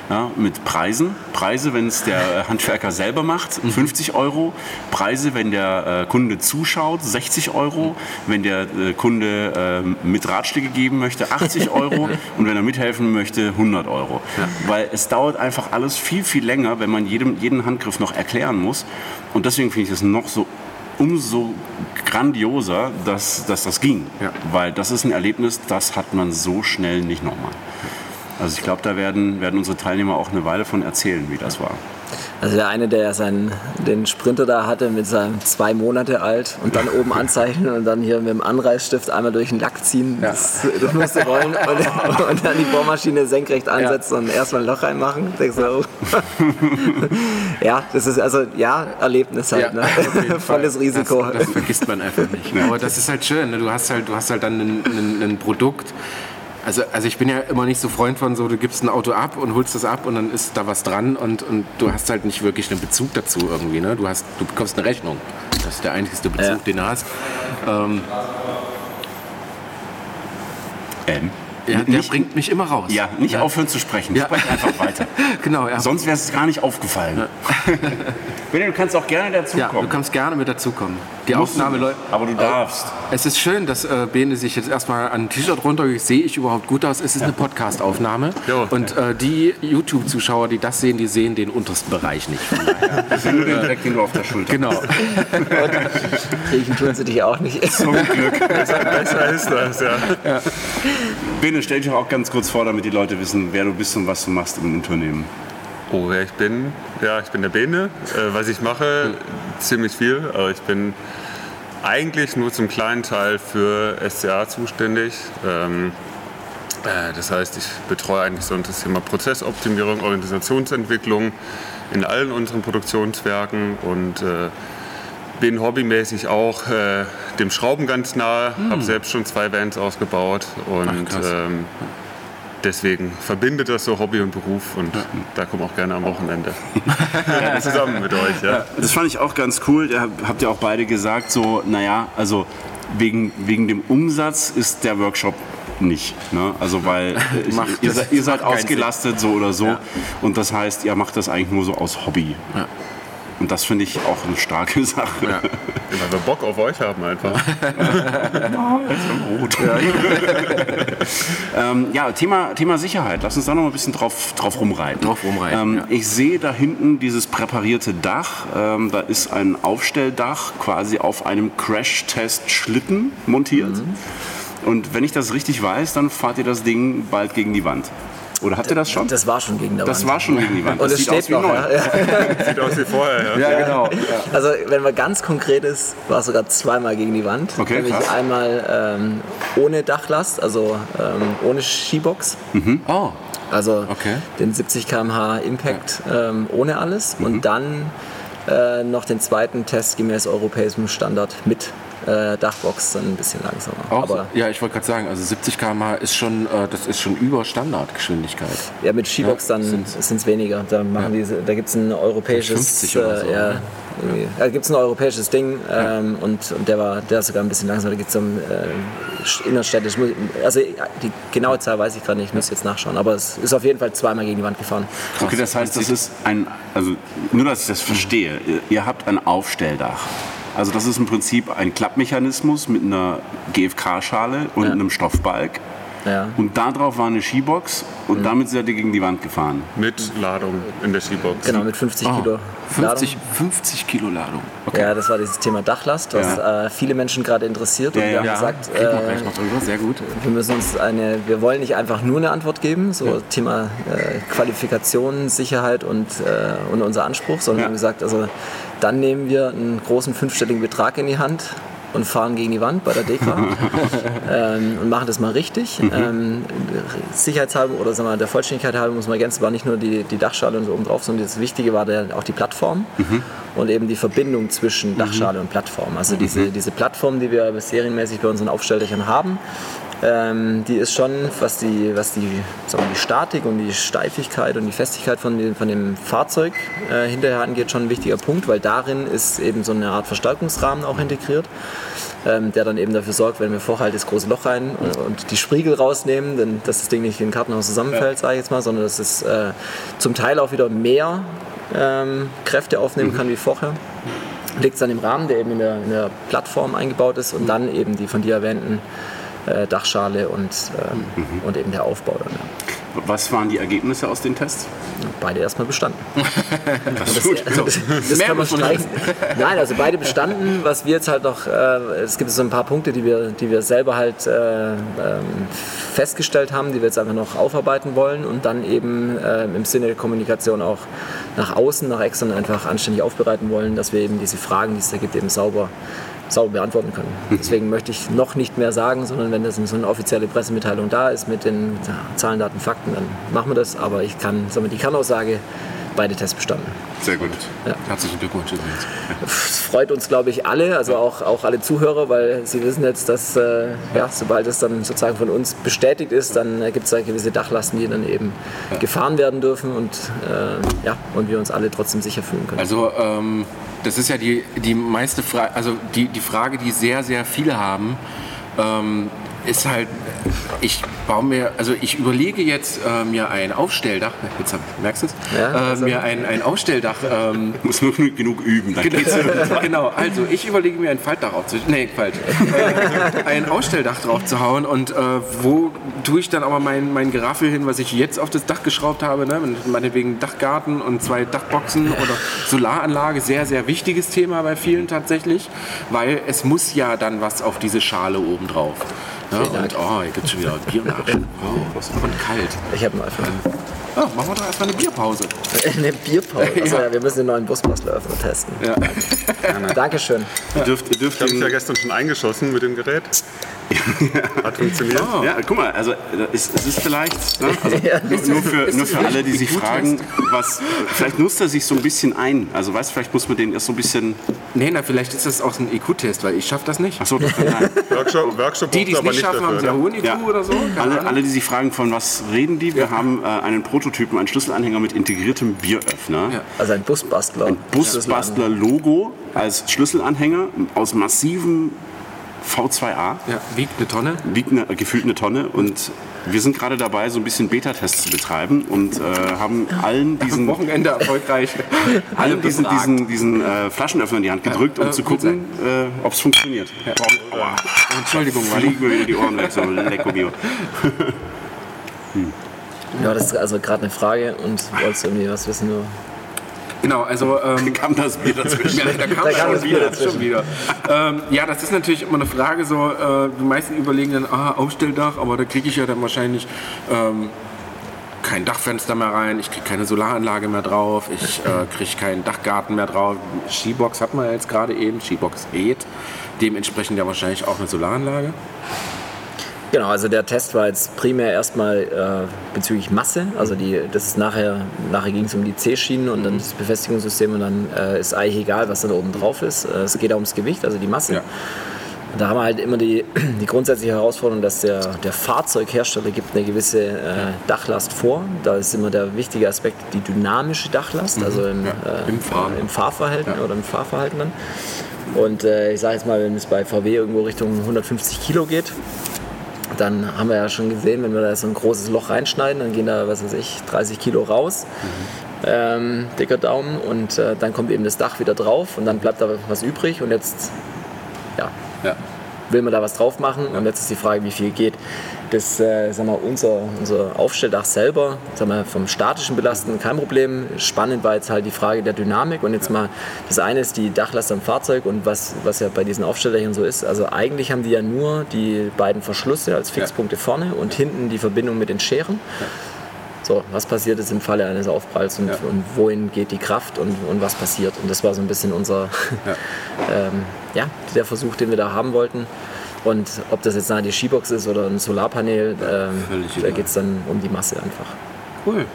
ja, mit Preisen. Preise, wenn es der [LAUGHS] Handwerker selber macht, 50 mhm. Euro. Preise, wenn der äh, Kunde zuschaut, 60 Euro. Wenn der äh, Kunde äh, mit Ratschläge geben möchte, 80 [LAUGHS] Euro. Und wenn er mithelfen möchte, 100 Euro. Ja. Weil es dauert einfach alles viel, viel länger, wenn man jedem, jeden Handgriff noch erklären muss. Und deswegen finde ich es noch so umso grandioser, dass, dass das ging. Ja. Weil das ist ein Erlebnis, das hat man so schnell nicht nochmal. Also ich glaube, da werden, werden unsere Teilnehmer auch eine Weile von erzählen, wie das war. Also der eine, der seinen, den Sprinter da hatte mit seinem zwei Monate alt und dann oben anzeichnen und dann hier mit dem Anreißstift einmal durch den Lack ziehen, ja. das, das musste rollen und, und, dann die Bohrmaschine senkrecht ansetzen ja. und erstmal ein Loch reinmachen. Denkst du, oh. [LAUGHS] ja, das ist also, ja, Erlebnis halt, ja, ne? volles Risiko. Das, das, vergisst man einfach nicht. Aber das ist halt schön, ne? du, hast halt, du hast halt dann ein, ein, ein Produkt, also, also ich bin ja immer nicht so Freund von so, du gibst ein Auto ab und holst das ab und dann ist da was dran und, und du hast halt nicht wirklich einen Bezug dazu irgendwie. Ne? Du, hast, du bekommst eine Rechnung. Das ist der einzige Bezug, ja. den du hast. Ähm, ähm. Ja, der nicht, bringt mich immer raus. Ja, nicht ja. aufhören zu sprechen. Ja. Sprech einfach weiter. [LAUGHS] genau, ja. Sonst wäre es gar nicht aufgefallen. Ja. [LAUGHS] Bene, du kannst auch gerne dazukommen. Ja, du kannst gerne mit dazukommen. Die Aufnahme läuft. Aber du darfst. Es ist schön, dass äh, Bene sich jetzt erstmal an ein T-Shirt runter. Sehe ich überhaupt gut aus? Es ist eine Podcast-Aufnahme. Und äh, die YouTube-Zuschauer, die das sehen, die sehen den untersten Bereich nicht. [LAUGHS] Das ist nur den Dreck, den du auf der Schulter Genau. Riechen tun sie dich auch nicht. Zum Glück. Besser ist das, ja. Bene, stell dich auch ganz kurz vor, damit die Leute wissen, wer du bist und was du machst im Unternehmen. Oh, wer ich bin? Ja, ich bin der Bene. Äh, was ich mache, ziemlich viel. Aber ich bin eigentlich nur zum kleinen Teil für SCA zuständig. Ähm, äh, das heißt, ich betreue eigentlich so das Thema Prozessoptimierung, Organisationsentwicklung in allen unseren Produktionswerken und äh, bin hobbymäßig auch äh, dem Schrauben ganz nahe. Mhm. Habe selbst schon zwei Vans ausgebaut und Ach, ähm, deswegen verbindet das so Hobby und Beruf und ja. da kommen auch gerne am Wochenende [LAUGHS] [LAUGHS] zusammen mit euch. Ja. Das fand ich auch ganz cool. Da habt ihr auch beide gesagt, so, naja, also wegen, wegen dem Umsatz ist der Workshop nicht. Ne? Also weil [LAUGHS] ich, ihr, ihr, seid ausgelastet so oder so ja. und das heißt, ihr macht das eigentlich nur so aus Hobby. Ja. Und das finde ich auch eine starke [LAUGHS] Sache. Ja. Weil wir Bock auf euch haben einfach. gut. [LAUGHS] Ja. [LAUGHS] ähm, ja, Thema, Thema Sicherheit. Lass uns da noch ein bisschen drauf, drauf rumreiten. Drauf rumreiten ähm, ja. Ich sehe da hinten dieses präparierte Dach. Ähm, da ist ein Aufstelldach quasi auf einem Crash-Test-Schlitten montiert. Mhm. Und wenn ich das richtig weiß, dann fahrt ihr das Ding bald gegen die Wand. Oder habt ihr das schon? Das war schon gegen die Wand. Das war schon gegen die Wand. Und es steht noch. Ja. [LAUGHS] sieht aus wie vorher. Ja, ja genau. Also wenn man ganz konkret ist, war es sogar zweimal gegen die Wand. Okay, Nämlich krass. einmal ähm, ohne Dachlast, also ähm, ohne Skibox. Mhm. Oh. Also okay. den 70 km/h Impact ähm, ohne alles. Mhm. Und dann äh, noch den zweiten Test gemäß europäischem Standard mit äh, Dachbox dann ein bisschen langsamer. Auch, Aber ja, ich wollte gerade sagen, also 70 km/h ist schon, äh, das ist schon über Standardgeschwindigkeit. ja, mit Skibox Ja, dann sind es weniger. Da, machen diese, da gibt es ein europäisches 50 oder so, äh, ja, ne? da gibt's ein europäisches Ding ähm, und, und der war der ist sogar ein bisschen langsamer. Da geht es um äh, innerstädtisch. Also die genaue Zahl weiß ich gerade nicht, ich muss jetzt nachschauen. Aber es ist auf jeden Fall zweimal gegen die Wand gefahren. Okay, das heißt, das ist ein, also nur, dass ich das verstehe, ihr habt ein Aufstelldach. Also das ist im Prinzip ein Klappmechanismus mit einer GFK-Schale und Ja. einem Stoffbalg. Ja. Und darauf war eine Skibox und damit seid ihr gegen die Wand gefahren. Mit Ladung in der Skibox. Genau, mit 50 Ah, Kilo 50, Ladung. 50 Kilo Ladung. Ja, das war dieses Thema Dachlast, was äh, viele Menschen gerade interessiert. Und Ja, wir ja. haben Ja, gesagt, wir äh, sehr gut. wir müssen uns eine, wir wollen nicht einfach nur eine Antwort geben, so Thema äh, Qualifikation, Sicherheit und, äh, und unser Anspruch, sondern Ja. wir haben gesagt, also dann nehmen wir einen großen fünfstelligen Betrag in die Hand und fahren gegen die Wand bei der DEKRA [LAUGHS] ähm, und machen das mal richtig. Ähm, sicherheitshalber oder sagen wir, der Vollständigkeit halber muss man ergänzen, war nicht nur die, die Dachschale und so oben drauf, sondern das Wichtige war der, auch die Plattform und eben die Verbindung zwischen Dachschale und Plattform. Also diese, diese Plattform, die wir serienmäßig bei unseren Aufstelldächern haben, ähm, die ist schon, was die, was die, sagen wir, die Statik und die Steifigkeit und die Festigkeit von, dem- von dem Fahrzeug äh, hinterher angeht, schon ein wichtiger Punkt, weil darin ist eben so eine Art Verstärkungsrahmen auch integriert, ähm, der dann eben dafür sorgt, wenn wir vorher halt das große Loch rein und, und die Spriegel rausnehmen, dann, dass das Ding nicht in den Kartenhaus zusammenfällt, sage ich jetzt mal, sondern dass es äh, zum Teil auch wieder mehr ähm, Kräfte aufnehmen kann wie vorher. Liegt es an dem Rahmen, der eben in der, in der Plattform eingebaut ist und dann eben die von dir erwähnten äh, Dachschale und, ähm, und eben der Aufbau dann. Ja. Was waren die Ergebnisse aus den Tests? Beide erstmal bestanden. [LAUGHS] Das ist gut. Das, [LAUGHS] das Mehr kann man streichen. [LAUGHS] Nein, also beide bestanden. Was wir jetzt halt noch, äh, es gibt so ein paar Punkte, die wir, die wir selber halt äh, ähm, festgestellt haben, die wir jetzt einfach noch aufarbeiten wollen und dann eben äh, im Sinne der Kommunikation auch nach außen, nach extern einfach anständig aufbereiten wollen, dass wir eben diese Fragen, die es da gibt, eben sauber sauber beantworten können. Deswegen möchte ich noch nicht mehr sagen, sondern wenn das so eine offizielle Pressemitteilung da ist mit den Zahlen, Daten, Fakten, dann machen wir das. Aber ich kann, wir, die Kernaussage, beide Tests bestanden. Sehr gut. Herzlichen Glückwunsch übrigens. Es freut uns, glaube ich, alle, also auch, auch alle Zuhörer, weil sie wissen jetzt, dass äh, ja, sobald es dann sozusagen von uns bestätigt ist, dann gibt es da gewisse Dachlasten, die dann eben gefahren werden dürfen und, äh, ja, und wir uns alle trotzdem sicher fühlen können. Also ähm, das ist ja die, die meiste Frage, also die, die Frage, die sehr, sehr viele haben, ähm, ist halt, ich baue mir, also ich überlege jetzt äh, mir ein Aufstelldach, jetzt hab, merkst du es? Ja, äh, also- mir ein, ein Aufstelldach ähm, [LAUGHS] Muss nur genug üben, dann geht's. [LAUGHS] genau, also ich überlege mir ein Faltdach aufzuhauen. Nee, falsch. Äh, ein Ausstelldach drauf zu hauen und äh, wo tue ich dann aber mein, mein Geraffel hin, was ich jetzt auf das Dach geschraubt habe, ne? meinetwegen Dachgarten und zwei Dachboxen oder Solaranlage, sehr, sehr wichtiges Thema bei vielen tatsächlich, weil es muss ja dann was auf diese Schale oben drauf. Ne? Und oh, hier gibt es schon wieder Bier nach. Oh, und kalt. Ich habe mal für Oh, machen wir doch erstmal eine Bierpause. [LAUGHS] eine Bierpause. [LAUGHS] Also, Ja. ja, wir müssen den neuen Busbastler-Öffner testen. Ja. [LAUGHS] Dankeschön. Ihr dürft, ihr dürft Ich habe mich ja gestern schon eingeschossen mit dem Gerät. [LAUGHS] Hat funktioniert. ja, guck mal, also es, es ist vielleicht, ne, [LAUGHS] also Ja. nur, nur, für, nur für alle, die sich fragen, was, vielleicht nutzt er sich so ein bisschen ein. Also weißt du, vielleicht muss man den erst so ein bisschen, Nee, na, vielleicht ist das auch ein IQ-Test, weil ich schaffe das nicht. achso, das kann sein. [LAUGHS] Workshop, Workshop Die, die es nicht schaffen, haben dafür, sehr ne? hohen IQ Ja. oder so. Alle, alle, die sich fragen, von was reden die, wir haben äh, einen Prototypen, einen Schlüsselanhänger mit integriertem Bieröffner. Ja. Also ein Busbastler. Ein Busbastler-Logo als Schlüsselanhänger aus massivem V2A. Ja, wiegt eine Tonne. Wiegt eine, gefühlt eine Tonne und wir sind gerade dabei, so ein bisschen Beta-Tests zu betreiben und äh, haben allen Am [LAUGHS] diesen, Wochenende erfolgreich. Alle [LAUGHS] allen diesen, diesen, diesen äh, Flaschenöffner in die Hand gedrückt, um äh, zu gut gucken, äh, ob es funktioniert. Aua. Entschuldigung, war Fliegen mir wieder die Ohren weg, so lecko Bio. [LAUGHS] Ja, das ist also gerade eine Frage und wolltest irgendwie was wissen nur. Genau, also ähm, [LAUGHS] Kam das Bier dazwischen? ja, da kam Da kam schon das Bier wieder. dazwischen. Schon wieder. Ähm, ja, das ist natürlich immer eine Frage. So, äh, die meisten überlegen dann, ah, Aufstelldach, aber da kriege ich ja dann wahrscheinlich ähm, kein Dachfenster mehr rein, ich kriege keine Solaranlage mehr drauf, ich äh, kriege keinen Dachgarten mehr drauf. Skibox hat man ja jetzt gerade eben, Skibox geht. Dementsprechend ja wahrscheinlich auch eine Solaranlage. Genau, also der Test war jetzt primär erstmal äh, bezüglich Masse. Also die, das ist nachher, nachher ging es um die C-Schienen und dann das Befestigungssystem und dann äh, ist eigentlich egal, was da oben drauf ist. Äh, es geht auch ums Gewicht, also die Masse. Ja. Und Da haben wir halt immer die, [CLEARS THROAT] die grundsätzliche Herausforderung, dass der, der Fahrzeughersteller gibt eine gewisse äh, Dachlast vor. Da ist immer der wichtige Aspekt die dynamische Dachlast, also im, Ja, äh, im Fahren. im Fahrverhalten Ja. oder im Fahrverhalten dann. Und äh, ich sage jetzt mal, wenn es bei VW irgendwo Richtung 150 Kilo geht, dann haben wir ja schon gesehen, wenn wir da so ein großes Loch reinschneiden, dann gehen da, was weiß ich, 30 Kilo raus. Ähm, dicker Daumen und äh, dann kommt eben das Dach wieder drauf und dann bleibt da was übrig und jetzt ja, Ja. will man da was drauf machen und jetzt ist die Frage, wie viel geht. Das, äh, sag mal, unser, unser Aufstelldach selber, sag mal, vom statischen Belasten kein Problem. Spannend war jetzt halt die Frage der Dynamik und jetzt mal, das eine ist die Dachlast am Fahrzeug und was, was ja bei diesen Aufstelldächern so ist. Also eigentlich haben die ja nur die beiden Verschlüsse als Fixpunkte vorne und hinten die Verbindung mit den Scheren. So, was passiert ist im Falle eines Aufpralls und, Ja. und wohin geht die Kraft und, und was passiert. Und das war so ein bisschen unser, Ja. [LAUGHS] ähm, ja, der Versuch, den wir da haben wollten. Und ob das jetzt eine ADC-Box ist oder ein Solarpanel, ähm, da geht es dann um die Masse einfach. Cool.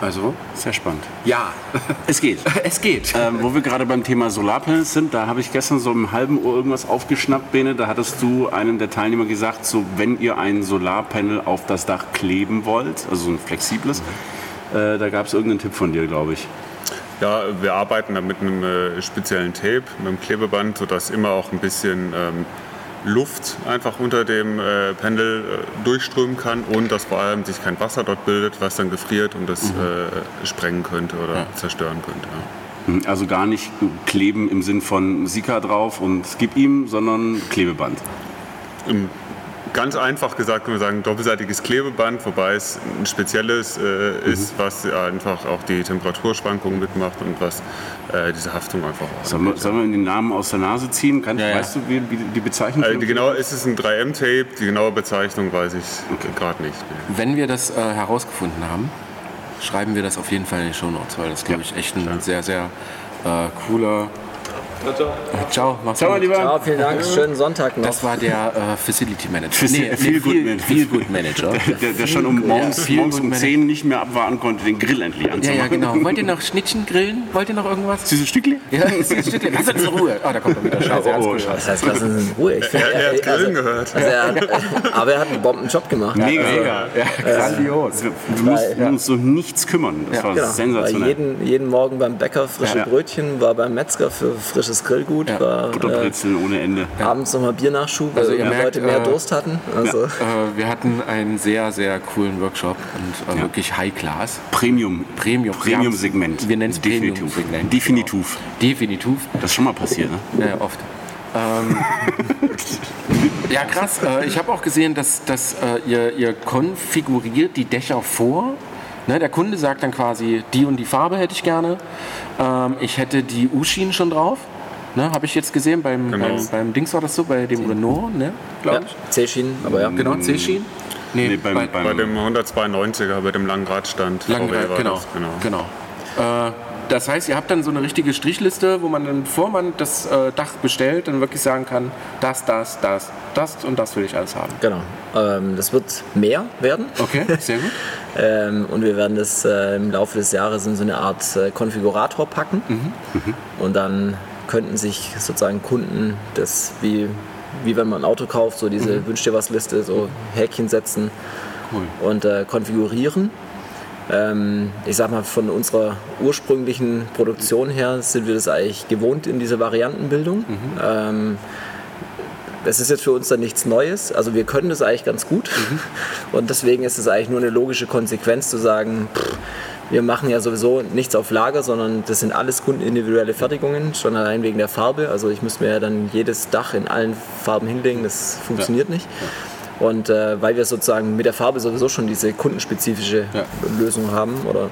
Also, Sehr spannend. ja, [LAUGHS] Es geht. [LAUGHS] es geht. Ähm, wo wir gerade beim Thema Solarpanels sind, da habe ich gestern so um halben Uhr irgendwas aufgeschnappt, Bene. Da hattest du einem der Teilnehmer gesagt, so wenn ihr ein Solarpanel auf das Dach kleben wollt, also so ein flexibles, äh, da gab es irgendeinen Tipp von dir, glaube ich. Ja, wir arbeiten da mit einem äh, speziellen Tape, mit einem Klebeband, sodass immer auch ein bisschen ähm, Luft einfach unter dem äh, Pendel äh, durchströmen kann und dass vor allem sich kein Wasser dort bildet, was dann gefriert und das äh, sprengen könnte oder zerstören könnte. Ja. Hm, Also gar nicht kleben im Sinn von Sika drauf und gib ihm, sondern Klebeband. Im- Ganz einfach gesagt können wir sagen, doppelseitiges Klebeband, wobei es ein spezielles äh, ist, was einfach auch die Temperaturschwankungen mitmacht und was äh, diese Haftung einfach auch Sollen wir, sollen wir den Namen aus der Nase ziehen? Kann, Ja, ja. Weißt du, wie, wie die Bezeichnung Also die genau, ist es ein 3M-Tape, die genaue Bezeichnung weiß ich gerade nicht. Wenn wir das äh, herausgefunden haben, schreiben wir das auf jeden Fall in die Shownotes, weil das, glaube ich, echt ein sehr, sehr äh, cooler. Ciao, mach's Ciao, mein gut. Lieber. Ja, vielen Dank, schönen Sonntag noch. Das war der äh, Facility Manager. Faci- Feel Good Feel, Manager. Feel Good Manager. [LAUGHS] Der, der schon um morgens, Viel morgens um meine- 10 nicht mehr abwarten konnte, den Grill endlich Ja, anzumachen. ja, genau. Wollt ihr noch [LAUGHS] Schnittchen grillen? Wollt ihr noch irgendwas? Süße Stückli? Ja, ein Stückchen. Lass uns in Ruhe. Oh, da kommt er wieder. Scheiße, er Oh, oh, geschafft. Das heißt, Sie uns in Ruhe. Ich finde, Er- er hat Grillen gehört. Also er hat, aber er hat einen Bombenjob gemacht. Mega. Also, Mega. Grandios. Wir mussten Ja. uns so nichts kümmern. Das war Genau, war sensationell. jeden, jeden Morgen beim Bäcker frische Ja. Brötchen, war beim Metzger für frisches Grillgut, Ja. war äh, Butterbrezeln ohne Ende. abends nochmal Biernachschub, weil Also ihr die merkt, Leute mehr äh, Durst hatten. Also, Äh, wir hatten einen sehr, sehr coolen Workshop und äh, wirklich High Class. Premium. Premium. Premium-Segment. Wir nennen es Definitiv. Premium-Segment. Definitiv. Definitiv. Das ist schon mal passiert, ne? Ja, oft. Ähm, [LAUGHS] ja, krass. Äh, ich habe auch gesehen, dass, dass äh, ihr, ihr konfiguriert die Dächer vor. Ne, der Kunde sagt dann quasi, die und die Farbe hätte ich gerne. Ähm, ich hätte die U-Schienen schon drauf. Ne, habe ich jetzt gesehen, beim, Genau. beim, beim Dings war das so, bei dem Renault, ne, ja, glaube ich. C-Schienen, aber ja. Genau, C-Schienen. Nee, Nee, beim, bei, beim, Bei dem 192er, bei dem langen Radstand. Lang, VW äh, war genau, das, genau. genau. Äh, das heißt, ihr habt dann so eine richtige Strichliste, wo man dann, bevor man das äh, Dach bestellt, dann wirklich sagen kann, das, das, das, das und das will ich alles haben. Genau. Ähm, das wird mehr werden. Okay, sehr gut. [LAUGHS] Ähm, und wir werden das äh, im Laufe des Jahres in so eine Art äh, Konfigurator packen. Und dann könnten sich sozusagen Kunden das wie, wie wenn man ein Auto kauft, so diese Wünsch dir was Liste, so Häkchen setzen Cool. und äh, konfigurieren. Ähm, ich sag mal, von unserer ursprünglichen Produktion her sind wir das eigentlich gewohnt in dieser Variantenbildung. Ähm, das ist jetzt für uns dann nichts Neues. Also wir können das eigentlich ganz gut. Und deswegen ist es eigentlich nur eine logische Konsequenz zu sagen, pff, wir machen ja sowieso nichts auf Lager, sondern das sind alles kundenindividuelle Fertigungen, schon allein wegen der Farbe. Also ich müsste mir ja dann jedes Dach in allen Farben hinlegen, das funktioniert nicht. Und äh, weil wir sozusagen mit der Farbe sowieso schon diese kundenspezifische Ja. Lösung haben, oder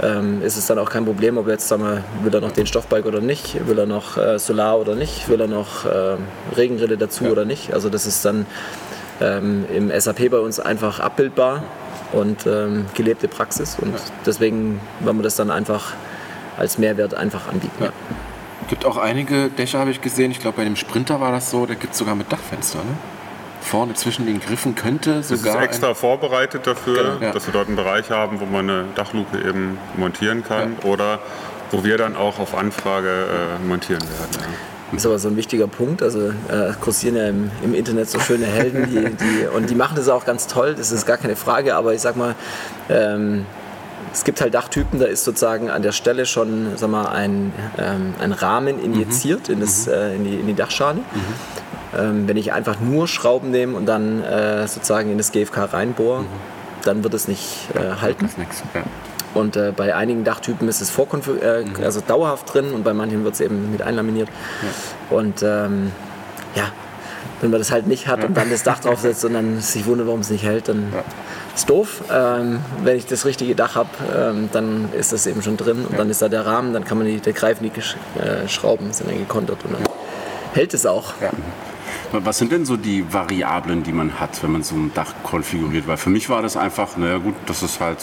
ähm, ist es dann auch kein Problem, ob jetzt sagen wir, will er noch den Stoffbalk oder nicht, will er noch äh, Solar oder nicht, will er noch äh, Regenrille dazu oder nicht. Also das ist dann ähm, im SAP bei uns einfach abbildbar und ähm, gelebte Praxis und deswegen wollen wir das dann einfach als Mehrwert einfach anbieten. Ja. Gibt auch einige Dächer, habe ich gesehen. Ich glaube, bei dem Sprinter war das so, der gibt es sogar mit Dachfenster. Ne? vorne zwischen den Griffen könnte Das ist sogar. extra vorbereitet dafür, Genau, ja. dass wir dort einen Bereich haben, wo man eine Dachluke eben montieren kann oder wo wir dann auch auf Anfrage äh, montieren werden. Ist aber so ein wichtiger Punkt. Also äh, kursieren ja im, im Internet so schöne Helden, die, die, und die machen das auch ganz toll, das ist gar keine Frage, aber ich sag mal, ähm, es gibt halt Dachtypen, da ist sozusagen an der Stelle schon sag mal, ein, ähm, ein Rahmen injiziert in, das, äh, in, die, in die Dachschale. Ähm, wenn ich einfach nur Schrauben nehme und dann äh, sozusagen in das GFK reinbohre, dann wird es nicht äh, halten. ist nix. Ja. Und äh, bei einigen Dachtypen ist es vorkonfig äh, also dauerhaft drin und bei manchen wird es eben mit einlaminiert. Und ähm, ja, wenn man das halt nicht hat und dann das Dach draufsetzt und dann sich wundert, warum es nicht hält, dann ist doof. Ähm, wenn ich das richtige Dach habe, ähm, dann ist das eben schon drin und dann ist da der Rahmen, dann kann man die, da greifen die Gesch- äh, Schrauben, sind dann gekontert und dann hält es auch. Was sind denn so die Variablen, die man hat, wenn man so ein Dach konfiguriert? Weil für mich war das einfach, naja gut, das ist halt,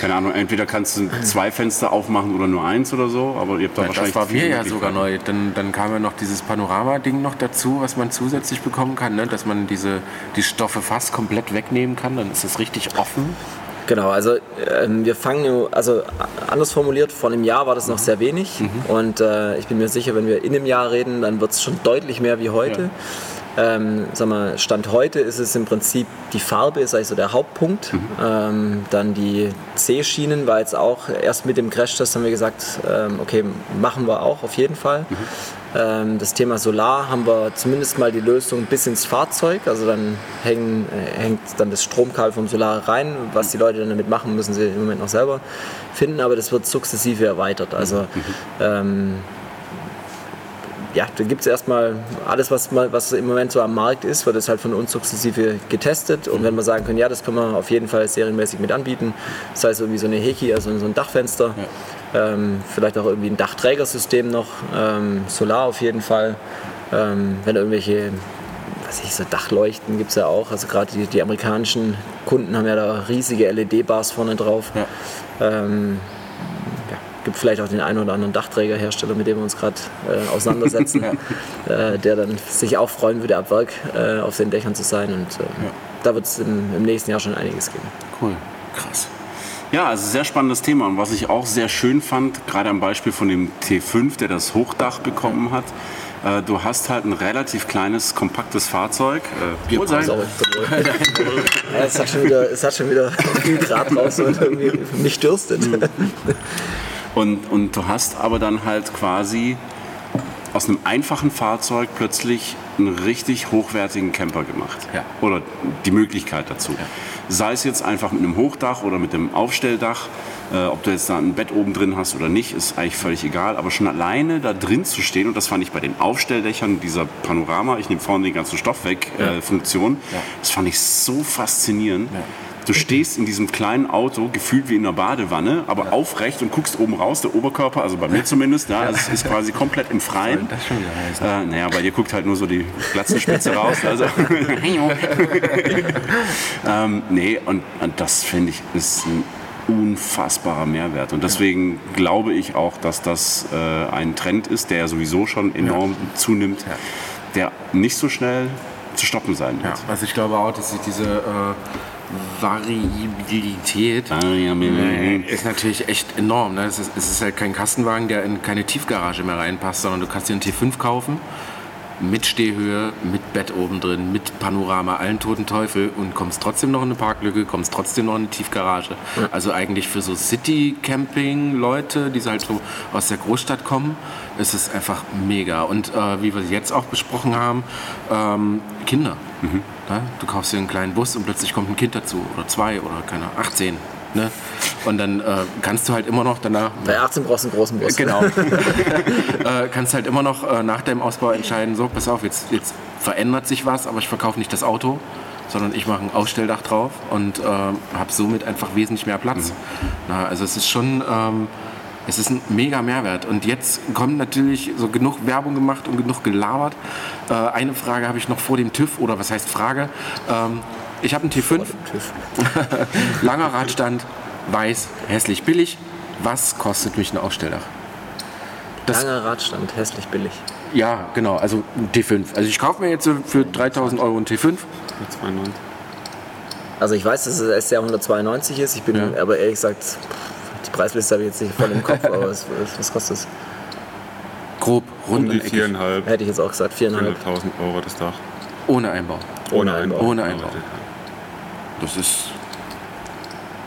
keine Ahnung, entweder kannst du zwei Fenster aufmachen oder nur eins oder so, aber ihr habt da wahrscheinlich Das war mir ja sogar neu. Dann, dann kam ja noch dieses Panorama-Ding noch dazu, was man zusätzlich bekommen kann, ne? dass man diese, die Stoffe fast komplett wegnehmen kann. Dann ist es richtig offen. Genau, also ähm, wir fangen, also anders formuliert, vor einem Jahr war das noch sehr wenig und äh, ich bin mir sicher, wenn wir in einem Jahr reden, dann wird es schon deutlich mehr wie heute. Ähm, sag mal, Stand heute ist es im Prinzip die Farbe, ist eigentlich so der Hauptpunkt. Ähm, dann die C-Schienen war jetzt auch erst mit dem Crashtest haben wir gesagt, ähm, okay, machen wir auch auf jeden Fall. Ähm, das Thema Solar haben wir zumindest mal die Lösung bis ins Fahrzeug. Also dann hängen, äh, hängt dann das Stromkabel vom Solar rein. Was die Leute dann damit machen, müssen sie im Moment noch selber finden. Aber das wird sukzessive erweitert. Also ähm, ja, da gibt es erstmal alles, was, mal, was im Moment so am Markt ist, wird es halt von uns sukzessive getestet. Und wenn wir sagen können, ja, das können wir auf jeden Fall serienmäßig mit anbieten, das heißt irgendwie so eine Heki, also so ein Dachfenster, ähm, vielleicht auch irgendwie ein Dachträgersystem noch, ähm, Solar auf jeden Fall. Ähm, wenn irgendwelche, was ich so Dachleuchten gibt es ja auch, also gerade die, die amerikanischen Kunden haben ja da riesige LED-Bars vorne drauf. Ähm, ja, gibt vielleicht auch den einen oder anderen Dachträgerhersteller, mit dem wir uns gerade äh, auseinandersetzen, [LAUGHS] äh, der dann sich auch freuen würde, ab Werk äh, auf den Dächern zu sein. Und äh, da wird es im, im nächsten Jahr schon einiges geben. Cool. Krass. Ja, also sehr spannendes Thema. Und was ich auch sehr schön fand, gerade am Beispiel von dem T5, der das Hochdach bekommen hat, äh, du hast halt ein relativ kleines, kompaktes Fahrzeug. Äh, Wohlsein. Sorry. [LAUGHS] ja, es, hat schon wieder, es hat schon wieder [LAUGHS] viel Grad draußen und irgendwie mich dürstet. Und, und du hast aber dann halt quasi aus einem einfachen Fahrzeug plötzlich einen richtig hochwertigen Camper gemacht. Ja. Oder die Möglichkeit dazu. Sei es jetzt einfach mit einem Hochdach oder mit einem Aufstelldach. Äh, ob du jetzt da ein Bett oben drin hast oder nicht, ist eigentlich völlig egal. Aber schon alleine da drin zu stehen, und das fand ich bei den Aufstelldächern dieser Panorama, ich nehme vorne den ganzen Stoff weg, äh, Funktion, das fand ich so faszinierend. Du stehst in diesem kleinen Auto, gefühlt wie in einer Badewanne, aber aufrecht und guckst oben raus, der Oberkörper, also bei mir zumindest, ja, es ist quasi komplett im Freien. Das schon wieder heißen. Äh, naja, bei dir guckt halt nur so die Glatzenspitze raus. Also. [LAUGHS] ähm, nee, und, und das finde ich ist ein unfassbarer Mehrwert. Und deswegen glaube ich auch, dass das äh, ein Trend ist, der ja sowieso schon enorm zunimmt, der nicht so schnell zu stoppen sein Ja, also ich glaube auch, dass sich diese äh, Variabilität Mhm. ist natürlich echt enorm. Ne? Es, ist, es ist halt kein Kastenwagen, der in keine Tiefgarage mehr reinpasst, sondern du kannst dir einen T5 kaufen mit Stehhöhe, mit Bett oben drin, mit Panorama, allen toten Teufel und kommst trotzdem noch in eine Parklücke, kommst trotzdem noch in eine Tiefgarage. Also eigentlich für so City-Camping-Leute, die halt so aus der Großstadt kommen, ist es einfach mega. Und äh, wie wir jetzt auch besprochen haben, ähm, Kinder. Ne? Du kaufst dir einen kleinen Bus und plötzlich kommt ein Kind dazu oder zwei oder keine Ahnung, 18. Ne? Und dann äh, kannst du halt immer noch danach Bei 18 brauchst du einen großen Bus. Genau. [LAUGHS] [LAUGHS] äh, kannst halt immer noch äh, nach deinem Ausbau entscheiden, so, pass auf, jetzt, jetzt verändert sich was, aber ich verkaufe nicht das Auto, sondern ich mache ein Ausstelldach drauf und äh, habe somit einfach wesentlich mehr Platz. Na, also es ist schon, ähm, es ist ein mega Mehrwert. Und jetzt kommt natürlich so genug Werbung gemacht und genug gelabert. Äh, eine Frage habe ich noch vor dem TÜV, oder was heißt Frage? Ähm, ich habe einen T5, [LAUGHS] langer Radstand, weiß, hässlich, billig. Was kostet mich ein Ausstelldach? Das- Langer Radstand, hässlich billig. Ja, genau, also ein T5. Also ich kaufe mir jetzt für 3000 Euro ein T5. 92. Also ich weiß, dass es SR 192 ist, ich bin Ja. aber ehrlich gesagt, die Preisliste habe ich jetzt nicht voll im Kopf, [LAUGHS] aber was, was kostet es? Grob, rund Um die viereinhalb, Hätte ich jetzt auch gesagt, 4,5 400.000 Euro das Dach. Ohne Einbau. ohne Einbau. Ohne Einbau. Das ist,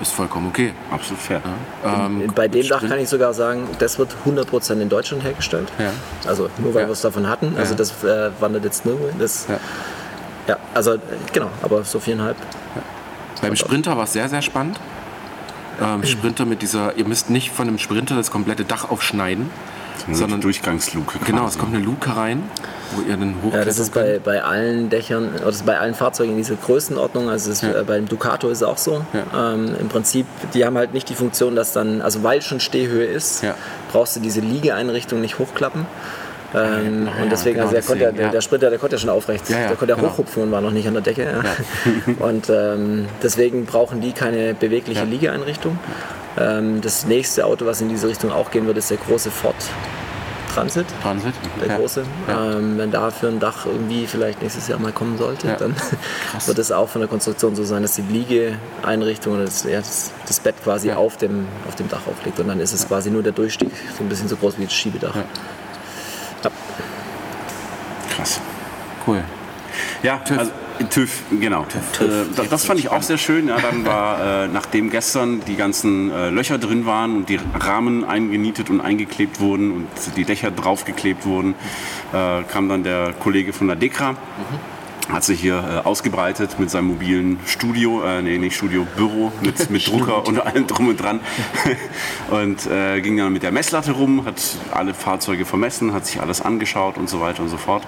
ist vollkommen okay. Absolut fair. Ähm, Bei dem Dach kann ich sogar sagen, das wird 100% in Deutschland hergestellt. Ja. Also nur weil Ja. wir es davon hatten. Also Ja. das äh, wandert jetzt nirgendwo. hin. Das, Ja. ja. also äh, genau, aber so viereinhalb. Beim Sprinter war es sehr, sehr spannend. Ähm, Sprinter mit dieser, ihr müsst nicht von einem Sprinter das komplette Dach aufschneiden, Sondern sondern Durchgangsluke. genau, quasi. es kommt eine Luke rein, wo ihr dann Ja, hochklettern das ist bei, bei allen Dächern, oder das ist bei allen Fahrzeugen in dieser Größenordnung, also das, Ja. äh, beim Ducato ist es auch so. Ja. Ähm, Im Prinzip, die haben halt nicht die Funktion, dass dann, also weil schon Stehhöhe ist, Ja. brauchst du diese Liegeeinrichtung nicht hochklappen. Ähm, Ja, und deswegen, genau also der, konnte, deswegen, der, ja. der Sprinter, der konnte ja schon aufrecht, Ja, ja, der konnte ja genau. hochhupfen und war noch nicht an der Decke. Ja. [LAUGHS] und ähm, deswegen brauchen die keine bewegliche Ja. Liegeeinrichtung. Ähm, das nächste Auto, was in diese Richtung auch gehen wird, ist der große Ford Transit Transit. der Ja. große. Ja. Ähm, wenn da für ein Dach irgendwie vielleicht nächstes Jahr mal kommen sollte, Ja. dann wird es auch von der Konstruktion so sein, dass die Liegeeinrichtung oder das, ja, das, das Bett quasi Ja. auf, dem, auf dem Dach aufliegt. Und dann ist es quasi nur der Durchstieg, so ein bisschen so groß wie das Schiebedach. Ja. Krass. Cool. Ja, also TÜV, genau. Äh, das, das fand ich auch sehr schön. Ja, dann war, äh, nachdem gestern die ganzen äh, Löcher drin waren und die Rahmen eingenietet und eingeklebt wurden und die Dächer draufgeklebt wurden, äh, kam dann der Kollege von der Dekra. Hat sich hier äh, ausgebreitet mit seinem mobilen Studio, äh, nee, nicht Studio, Büro mit, [LAUGHS] mit Drucker und allem drum und dran. [LAUGHS] und äh, ging dann mit der Messlatte rum, hat alle Fahrzeuge vermessen, hat sich alles angeschaut und so weiter und so fort.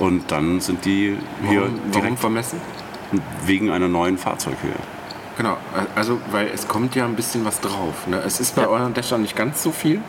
Und dann sind die hier Warum, warum direkt vermessen? wegen einer neuen Fahrzeughöhe. Genau, also weil es kommt ja ein bisschen was drauf. Ne? Es ist bei euren Dächern nicht ganz so viel.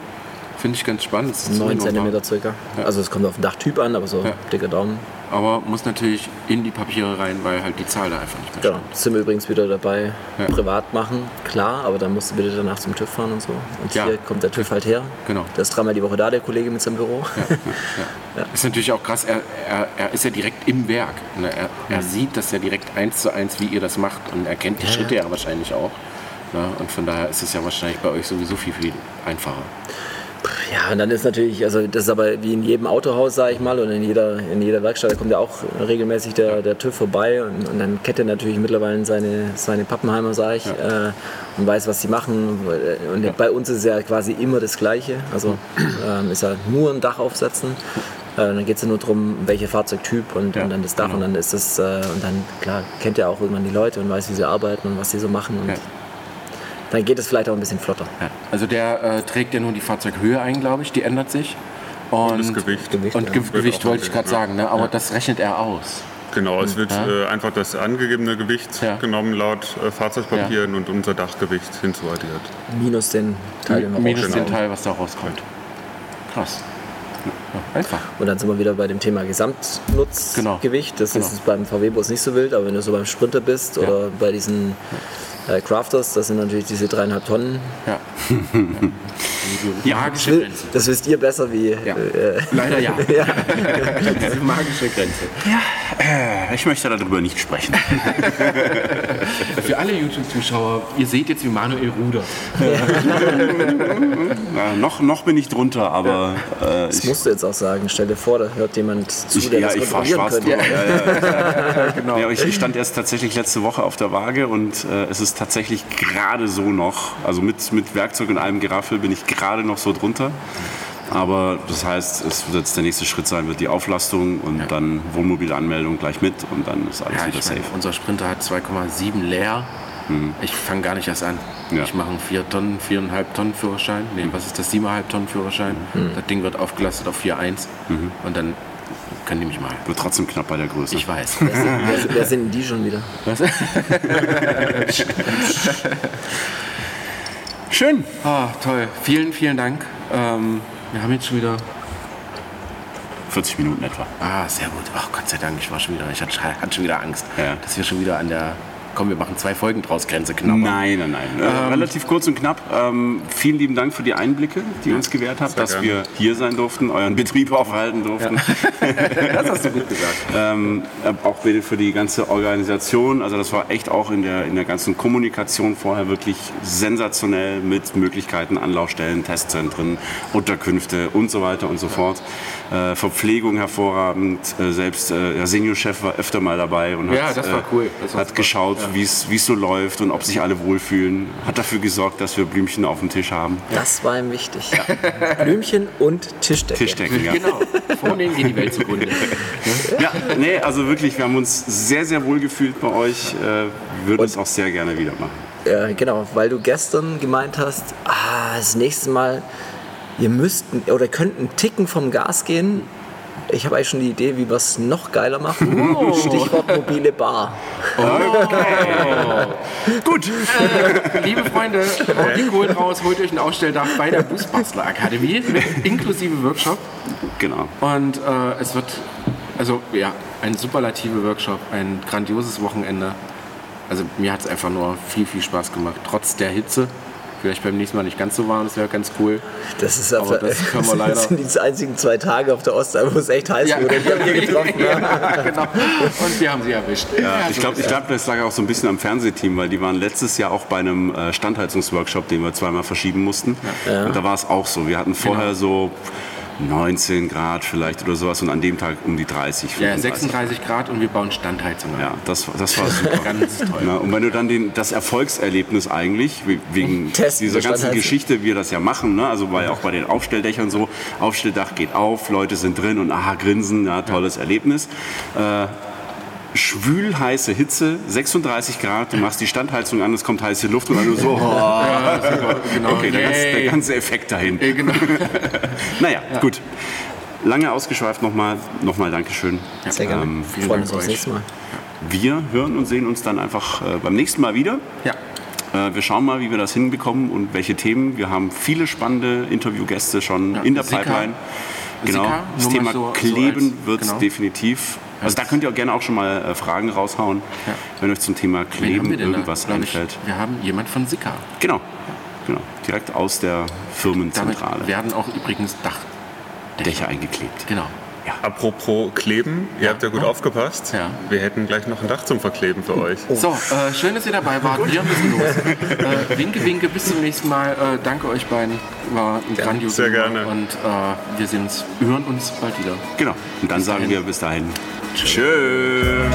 Finde ich ganz spannend. Es ist 9 ziemlich normal. cm circa. Also es kommt auf den Dachtyp an, aber so Ja. dicker Daumen. Aber muss natürlich in die Papiere rein, weil halt die Zahl da einfach nicht mehr Genau. Das sind wir übrigens wieder dabei, Ja. privat machen. Klar, aber dann musst du bitte danach zum TÜV fahren und so. Und Ja. hier kommt der TÜV halt her. Genau. Der ist dreimal die Woche da, der Kollege mit seinem Büro. [LAUGHS] Ist natürlich auch krass, er, er, er ist ja direkt im Werk. Ne? Er, er sieht das ja direkt eins zu eins, wie ihr das macht und er kennt die Ja, Schritte ja. ja wahrscheinlich auch. Ne? Und von daher ist es ja wahrscheinlich bei euch sowieso viel, viel einfacher. Ja, und dann ist natürlich, also das ist aber wie in jedem Autohaus, sage ich mal, und in jeder, in jeder Werkstatt, da kommt ja auch regelmäßig der, der TÜV vorbei und, und dann kennt er natürlich mittlerweile seine, seine Pappenheimer, sage ich, äh, und weiß, was sie machen. Und bei uns ist es ja quasi immer das Gleiche. Also ähm, ist ja nur ein Dach aufsetzen. Äh, dann geht es ja nur darum, welcher Fahrzeugtyp und, Ja, und dann das Dach genau. und dann ist das, äh, und dann, klar, kennt er auch irgendwann die Leute und weiß, wie sie arbeiten und was sie so machen. Und Ja. Dann geht es vielleicht auch ein bisschen flotter. Ja. Also der äh, trägt ja nur die Fahrzeughöhe ein, glaube ich, die ändert sich. Und, Das Gewicht. Gewicht, Und ja. Ge Gewicht wollte ich gerade ja. sagen, ne? aber das rechnet er aus. Genau, es wird Ja. äh, einfach das angegebene Gewicht Ja. genommen laut äh, Fahrzeugpapieren und unser Dachgewicht hinzuaddiert. Minus den Teil, den Minus den Teil, was da rauskommt. Krass. Ja, einfach. Und dann sind wir wieder bei dem Thema Gesamtnutzgewicht. Genau. Das Genau. ist beim VW-Bus nicht so wild, aber wenn du so beim Sprinter bist oder bei diesen Crafters, das sind natürlich diese dreieinhalb Tonnen. Ja. [LAUGHS] [LAUGHS] Die magische Das, Grenze. das wisst ihr besser wie. Ja. Äh, Leider ja. [LAUGHS] ja. Diese magische Grenze. Äh, Ich möchte darüber nicht sprechen. [LAUGHS] Für alle YouTube-Zuschauer, ihr seht jetzt, wie Manuel rudert. Äh, noch, noch bin ich drunter, aber äh, Das ich, musst du jetzt auch sagen. Stell dir vor, da hört jemand zu, ich, der ja, das ich fahre kontrollieren schwarz könnte. Ja, [LAUGHS] ja, genau. ja, ich, ich stand erst tatsächlich letzte Woche auf der Waage und äh, es ist tatsächlich gerade so noch, also mit, mit Werkzeug und allem Geraffel bin ich gerade noch so drunter. Aber das heißt, es wird jetzt der nächste Schritt sein, wird die Auflastung und dann Wohnmobilanmeldung gleich mit und dann ist alles Ja, wieder ich safe. meine, unser Sprinter hat 2,7 leer. Ich fange gar nicht erst an. Ja. Ich mache einen 4 Tonnen, 4,5 Tonnen Führerschein. Nee, was ist das? 7,5 Tonnen Führerschein. Das Ding wird aufgelastet auf 4,1. Und dann können die mich mal. Wird trotzdem knapp bei der Größe. Ich weiß. Wer, wer, wer sind die schon wieder? Was? [LAUGHS] [LAUGHS] [LAUGHS] Schön. Ah, toll. Vielen, vielen Dank. Ähm, wir haben jetzt schon wieder. 40 Minuten etwa. Ah, sehr gut. Ach Gott sei Dank, ich war schon wieder. Ich hatte, hatte schon wieder Angst, Ja. dass wir schon wieder an der komm, wir machen zwei Folgen draus, Grenze knapp. Nein, nein, nein. Äh, relativ kurz und knapp. Ähm, vielen lieben Dank für die Einblicke, die ihr uns gewährt habt, dass gerne. wir hier sein durften, euren Betrieb aufhalten durften. [LAUGHS] Das hast du gut gesagt. Ähm, äh, auch bitte für die ganze Organisation. Also das war echt auch in der, in der ganzen Kommunikation vorher wirklich sensationell mit Möglichkeiten, Anlaufstellen, Testzentren, Unterkünfte und so weiter und so fort. Äh, Verpflegung hervorragend. Äh, selbst äh, der Seniorchef war öfter mal dabei und Ja, hat, das war äh, cool. Hat geschaut, es wie es so läuft und ob sich alle wohlfühlen. Hat dafür gesorgt, dass wir Blümchen auf dem Tisch haben. Das war ihm wichtig. [LAUGHS] Blümchen und Tischdecke. Tischdecken, ja. Genau, vornehmen geht die Welt zugrunde. Ja, nee, also wirklich, wir haben uns sehr, sehr wohl gefühlt bei euch. Äh, würden es auch sehr gerne wieder machen. Ja, genau, weil du gestern gemeint hast, ah, das nächste Mal, ihr müsst oder könnt einen Ticken vom Gas gehen. Ich habe eigentlich schon die Idee, wie wir es noch geiler machen. Stichwort mobile Bar. Gut. Liebe Freunde, die Kohlen raus, holt euch ein Ausstelldach bei der Bußbastler Akademie mit inklusive Workshop. Genau. Und äh, es wird, also ja, ein superlative Workshop, ein grandioses Wochenende. Also mir hat es einfach nur viel, viel Spaß gemacht, trotz der Hitze. Vielleicht beim nächsten Mal nicht ganz so warm, das wäre ganz cool. Das ist Aber der, das [LAUGHS] können wir leider- das sind die einzigen zwei Tage auf der Ostalb, wo es echt heiß wurde. Die haben wir getroffen. ja, genau. Und wir haben sie erwischt. Ja, ich so glaube, ich glaub, das lag auch so ein bisschen am Fernsehteam, weil die waren letztes Jahr auch bei einem äh, Standheizungsworkshop, den wir zweimal verschieben mussten. Und da war es auch so. Wir hatten vorher so 19 Grad vielleicht oder sowas und an dem Tag um die 30. Ja, 35. 36 Grad und wir bauen Standheizung an. Ja, das, das war super. Ganz toll. Na, und wenn du dann den, das Erfolgserlebnis eigentlich, we- wegen [LAUGHS] Testen dieser ganzen. Geschichte, wir das ja machen, ne? also ja auch bei den Aufstelldächern so, Aufstelldach geht auf, Leute sind drin und aha, grinsen, ja, tolles Erlebnis. Äh, schwül heiße Hitze, 36 Grad, du machst die Standheizung an, es kommt heiße Luft und dann nur so, [LAUGHS] oh, Genau. okay, der ganze, der ganze Effekt dahin. Äh, genau. [LAUGHS] Naja, gut. Lange ausgeschweift nochmal, nochmal Dankeschön. Sehr gerne. Ähm, vielen Freuen Dank uns euch. nächste Mal. wir hören und sehen uns dann einfach äh, beim nächsten Mal wieder. Ja. Äh, wir schauen mal, wie wir das hinbekommen und welche Themen. Wir haben viele spannende Interviewgäste schon Ja, in der Sika. Pipeline. Genau. Sika, das Thema so- so Kleben als- wird es genau. definitiv. Also da könnt ihr auch gerne auch schon mal äh, Fragen raushauen, Ja. wenn euch zum Thema Kleben irgendwas da? Glaub ich, einfällt. Wir haben jemand von Sika. Genau. genau. Direkt aus der Damit Firmenzentrale. werden auch übrigens Dach. Dächer eingeklebt. Genau. Apropos Kleben, ihr habt ja gut aufgepasst. Ja. Wir hätten gleich noch ein Dach zum Verkleben für euch. So, äh, schön, dass ihr dabei wart. Wir müssen los. [LAUGHS] äh, winke, winke, bis zum nächsten Mal. Äh, danke euch beiden. War ein grandioses sehr gerne. Und äh, wir sehen uns, hören uns bald wieder. Genau. Und dann sagen dahin. wir bis dahin. Tschö.